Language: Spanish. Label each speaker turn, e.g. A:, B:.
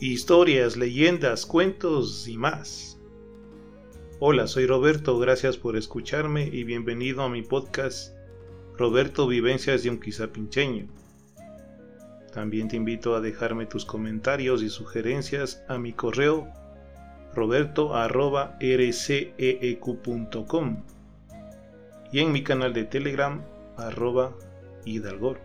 A: historias, leyendas, cuentos y más. Hola, soy Roberto, gracias por escucharme y bienvenido a mi podcast Roberto Vivencias de un Quizapincheño. También te invito a dejarme tus comentarios y sugerencias a mi correo roberto.rceeq.com y en mi canal de Telegram arroba hidalgor.